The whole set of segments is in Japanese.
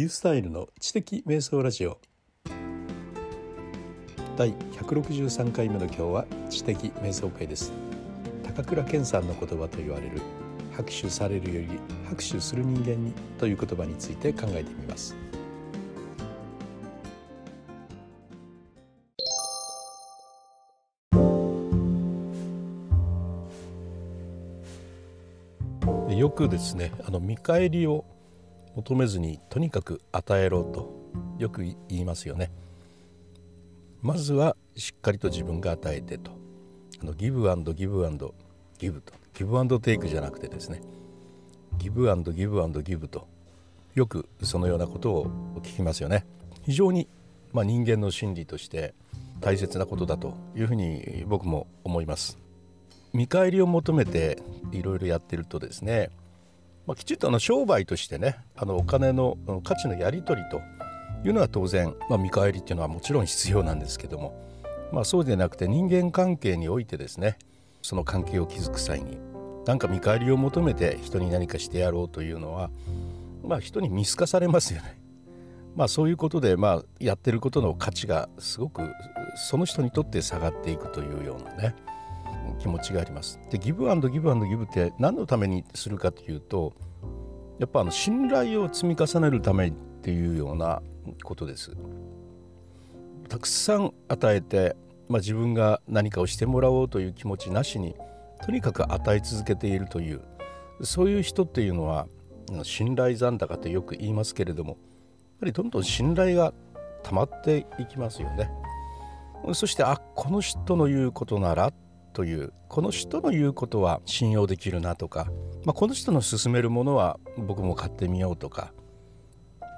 リュースタイルの知的瞑想ラジオ第163回目の今日は知的瞑想会です。高倉健さんの言葉と言われる拍手されるより拍手する人間にという言葉について考えてみます。よくですねあの見返りを求めずにとにかく与えろとよく言いますよね。まずはしっかりと自分が与えてと。あのギブアンドギブアンドギブと。ギブアンドテイクじゃなくてですね。ギブアンドギブアンドギブと。よくそのようなことを聞きますよね。非常に、まあ、人間の心理として大切なことだというふうに僕も思います。見返りを求めていろいろやってるとですね、まあ、きちっとあの商売としてねあのお金の価値のやり取りというのは当然、まあ、見返りっていうのはもちろん必要なんですけども、まあ、そうでなくて人間関係においてですねその関係を築く際に何か見返りを求めて人に何かしてやろうというのは、まあ、人に見透かされますよね。まあ、そういうことで、まあ、やってることの価値がすごくその人にとって下がっていくというようなね気持ちがあります。でギブアンドギブアンドギブって何のためにするかというとやっぱあの信頼を積み重ねるためっていうようなことです。たくさん与えて、まあ、自分が何かをしてもらおうという気持ちなしにとにかく与え続けているというそういう人っていうのは信頼残高ってよく言いますけれどもやっぱりどんどん信頼が溜まっていきますよね。そしてあこの人の言うことならというこの人の言うことは信用できるなとか、まあ、この人の勧めるものは僕も買ってみようとか、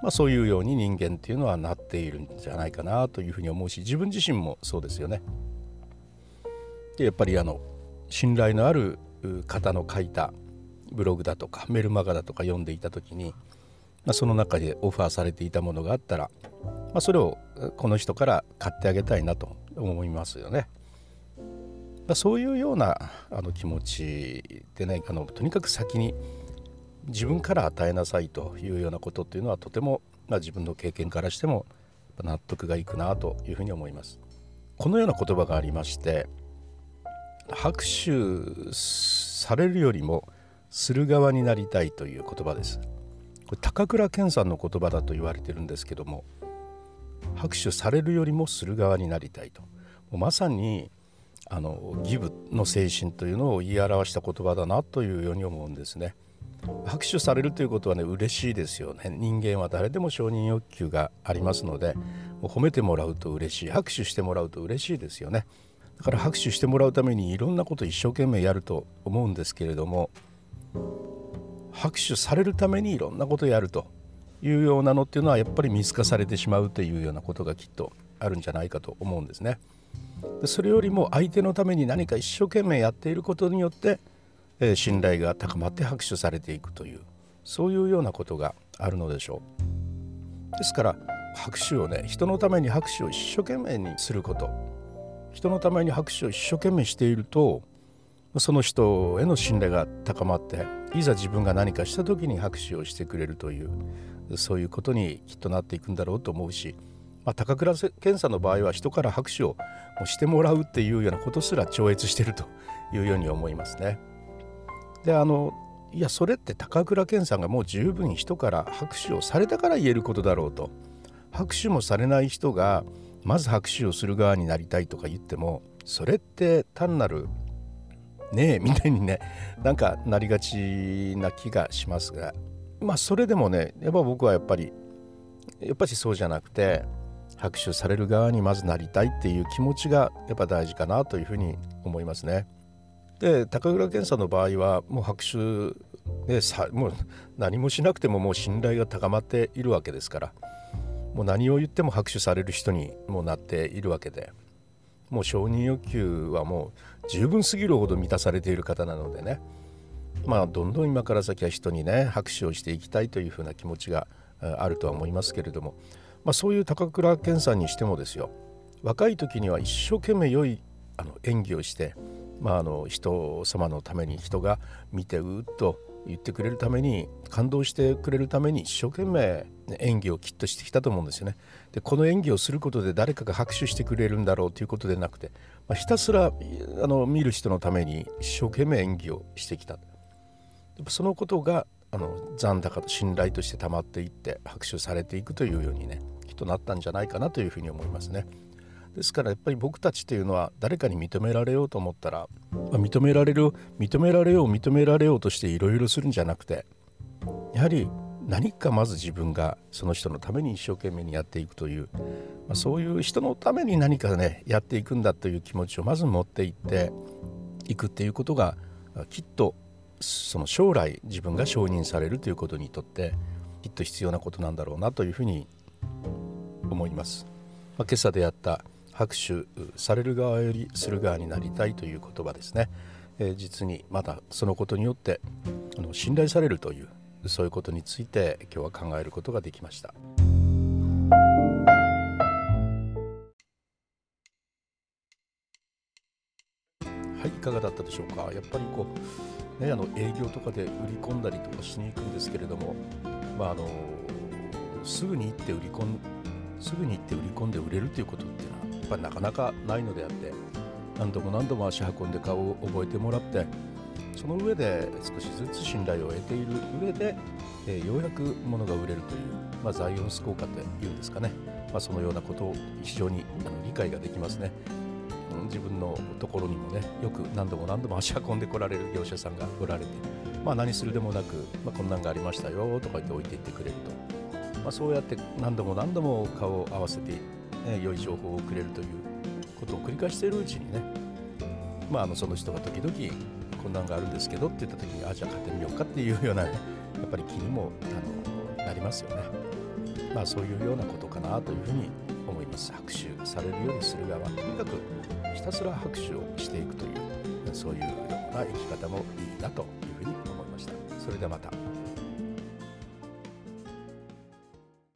まあ、そういうように人間っていうのはなっているんじゃないかなというふうに思うし自分自身もそうですよね。でやっぱりあの信頼のある方の書いたブログだとかメルマガだとか読んでいた時に、まあ、その中でオファーされていたものがあったら、まあ、それをこの人から買ってあげたいなと思いますよね。そういうようなあの気持ちでねあのとにかく先に自分から与えなさいというようなことっていうのはとても、まあ、自分の経験からしても納得がいくなというふうに思います。このような言葉がありまして拍手されるよりもする側になりたいという言葉です。これ高倉健さんの言葉だと言われてるんですけども拍手されるよりもする側になりたいとまさにあのギブの精神というのを言い表した言葉だなというように思うんですね。拍手されるということはね嬉しいですよね人間は誰でも承認欲求がありますので褒めてもらうと嬉しい拍手してもらうと嬉しいですよねだから拍手してもらうためにいろんなこと一生懸命やると思うんですけれども拍手されるためにいろんなことやるというようなのっていうのはやっぱり見透かされてしまうというようなことがきっとあるんじゃないかと思うんですね。それよりも相手のために何か一生懸命やっていることによって、えー、信頼が高まって拍手されていくというそういうようなことがあるのでしょう。ですから拍手をね人のために拍手を一生懸命にすること。人のために拍手を一生懸命しているとその人への信頼が高まっていざ自分が何かした時に拍手をしてくれるというそういうことにきっとなっていくんだろうと思うしまあ、高倉健さんの場合は人から拍手をしてもらうっていうようなことすら超越してるというように思いますね。であのいやそれって高倉健さんがもう十分人から拍手をされたから言えることだろうと拍手もされない人がまず拍手をする側になりたいとか言ってもそれって単なるねえみたいにねなんかなりがちな気がしますがまあそれでもねやっぱ僕はやっぱりやっぱりそうじゃなくて拍手される側にまずなりたいっていう気持ちがやっぱ大事かなというふうに思いますね。で高倉健さんの場合はもう拍手でさもう何もしなくてももう信頼が高まっているわけですからもう何を言っても拍手される人にもなっているわけでもう承認欲求はもう十分すぎるほど満たされている方なのでねまあどんどん今から先は人にね拍手をしていきたいというふうな気持ちがあるとは思いますけれどもまあ、そういう高倉健さんにしてもですよ若い時には一生懸命良いあの演技をして、まあ、あの人様のために人が見てうっと言ってくれるために感動してくれるために一生懸命演技をきっとしてきたと思うんですよね。でこの演技をすることで誰かが拍手してくれるんだろうということでなくて、まあ、ひたすらあの見る人のために一生懸命演技をしてきた。そのことがあの残高と信頼として溜まっていって拍手されていくというようにねきっとなったんじゃないかなというふうに思いますね。ですからやっぱり僕たちというのは誰かに認められようと思ったら、ま、認められる認められよう認められようとしていろいろするんじゃなくてやはり何かまず自分がその人のために一生懸命にやっていくという、まあ、そういう人のために何かねやっていくんだという気持ちをまず持っていっていくっていうことがきっとその将来自分が承認されるということにとってきっと必要なことなんだろうなというふうに思います。まあ、今朝出会った拍手される側よりする側になりたいという言葉ですね、えー、実にまだそのことによってあの信頼されるというそういうことについて今日は考えることができました。はい、いかがだったでしょうか？やっぱりこう、ね、あの営業とかで売り込んだりとかしに行くんですけれども、まあ、あのすぐに行って売り込んすぐに行って売り込んで売れるということっていうのはやっぱりなかなかないのであって何度も何度も足運んで顔を覚えてもらってその上で少しずつ信頼を得ている上で、えー、ようやく物が売れるという、まあ、ザイオンス効果というんですかね、まあ、そのようなことを非常に理解ができますね。自分のところにもねよく何度も何度も足運んでこられる業者さんがおられて、まあ、何するでもなく、まあ、こんなんがありましたよとか言って置いていってくれると、まあ、そうやって何度も何度も顔を合わせてね、良い情報をくれるということを繰り返しているうちにね、まあ、あのその人が時々こんなんがあるんですけどって言った時にあじゃあ買ってみようかっていうような、やっぱり気にもあのなりますよね。まあそういうようなことかなというふうに思います。拍手されるようにする側とにかくひたすら拍手をしていくというそういうような生き方もいいなというふうに思いました。それではまた。